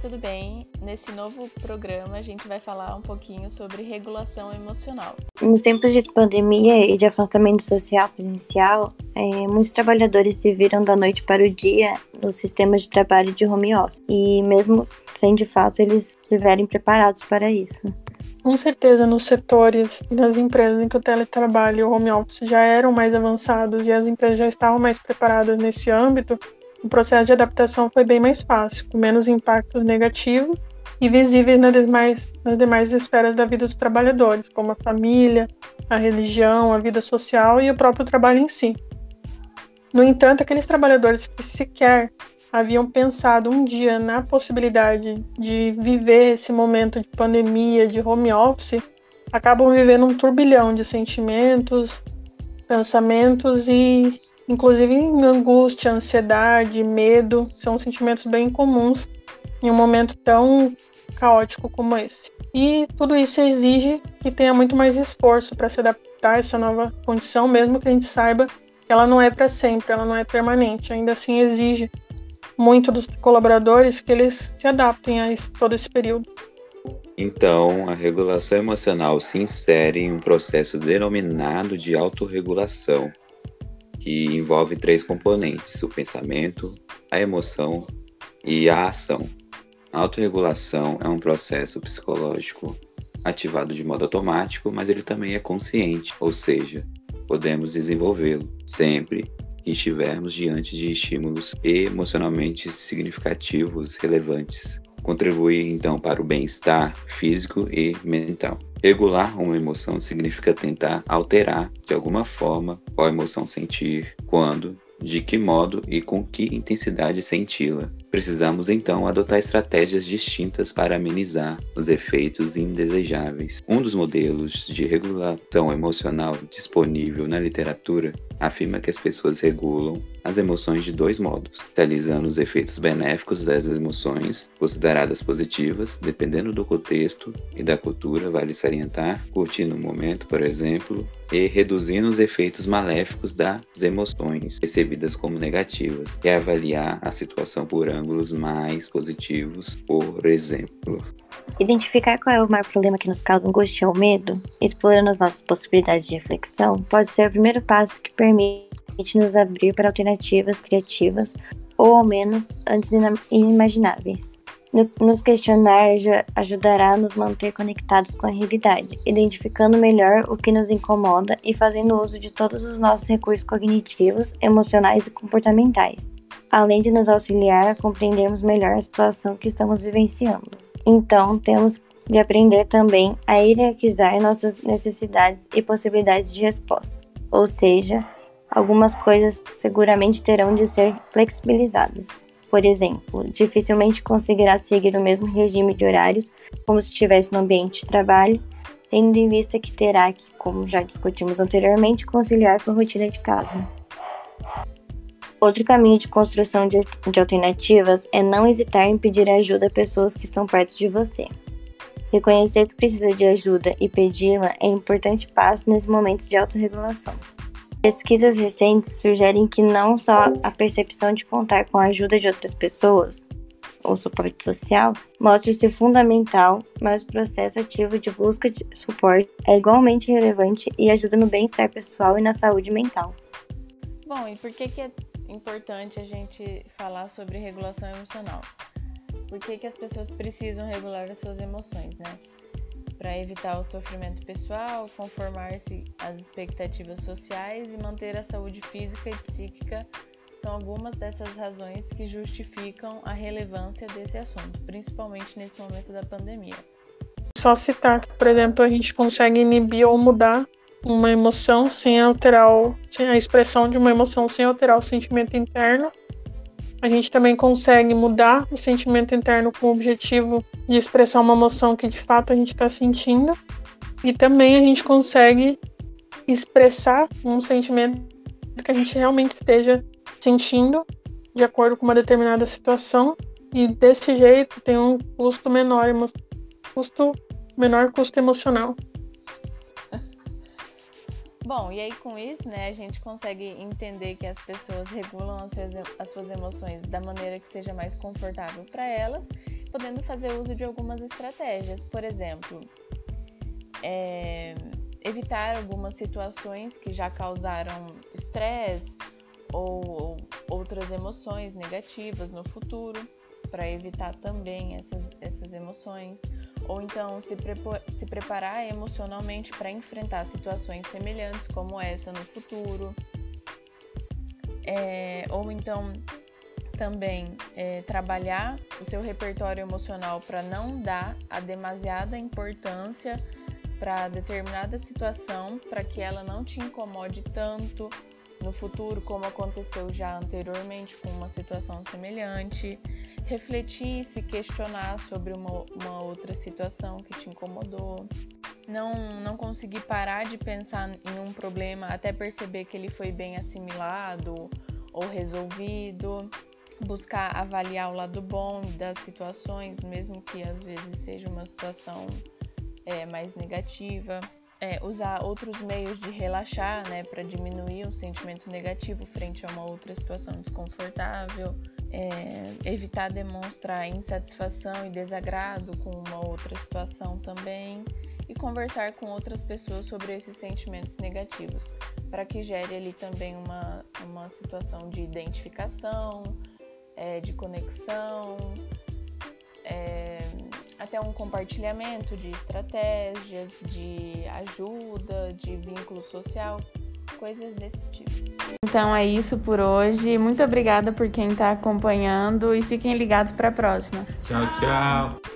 tudo bem? Nesse novo programa a gente vai falar um pouquinho sobre regulação emocional. Nos tempos de pandemia e de afastamento social presencial, é, muitos trabalhadores se viram da noite para o dia nos sistemas de trabalho de home office e mesmo sem de fato eles estiverem preparados para isso. Com certeza, nos setores e nas empresas em que o teletrabalho e o home office já eram mais avançados e as empresas já estavam mais preparadas nesse âmbito, o processo de adaptação foi bem mais fácil, com menos impactos negativos e visíveis nas demais, nas demais esferas da vida dos trabalhadores, como a família, a religião, a vida social e o próprio trabalho em si. No entanto, aqueles trabalhadores que sequer haviam pensado um dia na possibilidade de viver esse momento de pandemia, de home office, acabam vivendo um turbilhão de sentimentos, pensamentos e inclusive angústia, ansiedade, medo, são sentimentos bem comuns em um momento tão caótico como esse. E tudo isso exige que tenha muito mais esforço para se adaptar a essa nova condição, mesmo que a gente saiba que ela não é para sempre, ela não é permanente. Ainda assim, exige muito dos colaboradores que eles se adaptem a esse, todo esse período. Então, a regulação emocional se insere em um processo denominado de autorregulação, que envolve três componentes: o pensamento, a emoção e a ação. A autorregulação é um processo psicológico ativado de modo automático, mas ele também é consciente, ou seja, podemos desenvolvê-lo sempre que estivermos diante de estímulos emocionalmente significativos, relevantes. Contribui então para o bem-estar físico e mental. Regular uma emoção significa tentar alterar de alguma forma qual emoção sentir, quando, de que modo e com que intensidade senti-la. Precisamos então adotar estratégias distintas para amenizar os efeitos indesejáveis. Um dos modelos de regulação emocional disponível na literatura afirma que as pessoas regulam as emoções de dois modos, realizando os efeitos benéficos das emoções consideradas positivas, dependendo do contexto e da cultura, vale salientar, curtindo o momento, por exemplo, e reduzindo os efeitos maléficos das emoções recebidas como negativas, e avaliar a situação por ângulos mais positivos, por exemplo. Identificar qual é o maior problema que nos causa angústia ou medo, explorando as nossas possibilidades de reflexão, pode ser o primeiro passo que permite nos abrir para alternativas criativas ou ao menos antes inimagináveis. Nos questionar ajudará a nos manter conectados com a realidade, identificando melhor o que nos incomoda e fazendo uso de todos os nossos recursos cognitivos, emocionais e comportamentais, além de nos auxiliar a compreendermos melhor a situação que estamos vivenciando. Então, temos de aprender também a hierarquizar nossas necessidades e possibilidades de resposta, ou seja, algumas coisas seguramente terão de ser flexibilizadas. Por exemplo, dificilmente conseguirá seguir o mesmo regime de horários como se estivesse no ambiente de trabalho, tendo em vista que terá que, como já discutimos anteriormente, conciliar com a rotina de casa. Outro caminho de construção de, de alternativas é não hesitar em pedir ajuda a pessoas que estão perto de você. Reconhecer que precisa de ajuda e pedi-la é um importante passo nesse momento de autorregulação. Pesquisas recentes sugerem que não só a percepção de contar com a ajuda de outras pessoas, ou suporte social, mostra-se fundamental, mas o processo ativo de busca de suporte é igualmente relevante e ajuda no bem-estar pessoal e na saúde mental. Bom, e por que, que é importante a gente falar sobre regulação emocional? Por que, que as pessoas precisam regular as suas emoções, né? para evitar o sofrimento pessoal, conformar-se às expectativas sociais e manter a saúde física e psíquica são algumas dessas razões que justificam a relevância desse assunto, principalmente nesse momento da pandemia. Só citar que, por exemplo, a gente consegue inibir ou mudar uma emoção sem alterar o, sem a expressão de uma emoção sem alterar o sentimento interno a gente também consegue mudar o sentimento interno com o objetivo de expressar uma emoção que de fato a gente está sentindo. E também a gente consegue expressar um sentimento que a gente realmente esteja sentindo de acordo com uma determinada situação. E desse jeito tem um custo menor, custo, menor custo emocional. Bom, e aí com isso, né, a gente consegue entender que as pessoas regulam as suas, as suas emoções da maneira que seja mais confortável para elas, podendo fazer uso de algumas estratégias. Por exemplo, é, evitar algumas situações que já causaram estresse ou, ou outras emoções negativas no futuro, para evitar também essas, essas emoções. Ou então se, se preparar emocionalmente para enfrentar situações semelhantes como essa no futuro. É, ou então também é, trabalhar o seu repertório emocional para não dar a demasiada importância para determinada situação, para que ela não te incomode tanto no futuro, como aconteceu já anteriormente com uma situação semelhante. Refletir, se questionar sobre uma, uma outra situação que te incomodou. Não, não conseguir parar de pensar em um problema até perceber que ele foi bem assimilado ou resolvido. Buscar avaliar o lado bom das situações, mesmo que às vezes seja uma situação é, mais negativa. É, usar outros meios de relaxar, né, para diminuir o sentimento negativo frente a uma outra situação desconfortável. É, evitar demonstrar insatisfação e desagrado com uma outra situação também e conversar com outras pessoas sobre esses sentimentos negativos, para que gere ali também uma, uma situação de identificação, é, de conexão, é, até um compartilhamento de estratégias, de ajuda, de vínculo social, coisas desse tipo. Então é isso por hoje. Muito obrigada por quem está acompanhando e fiquem ligados para a próxima. Tchau, tchau.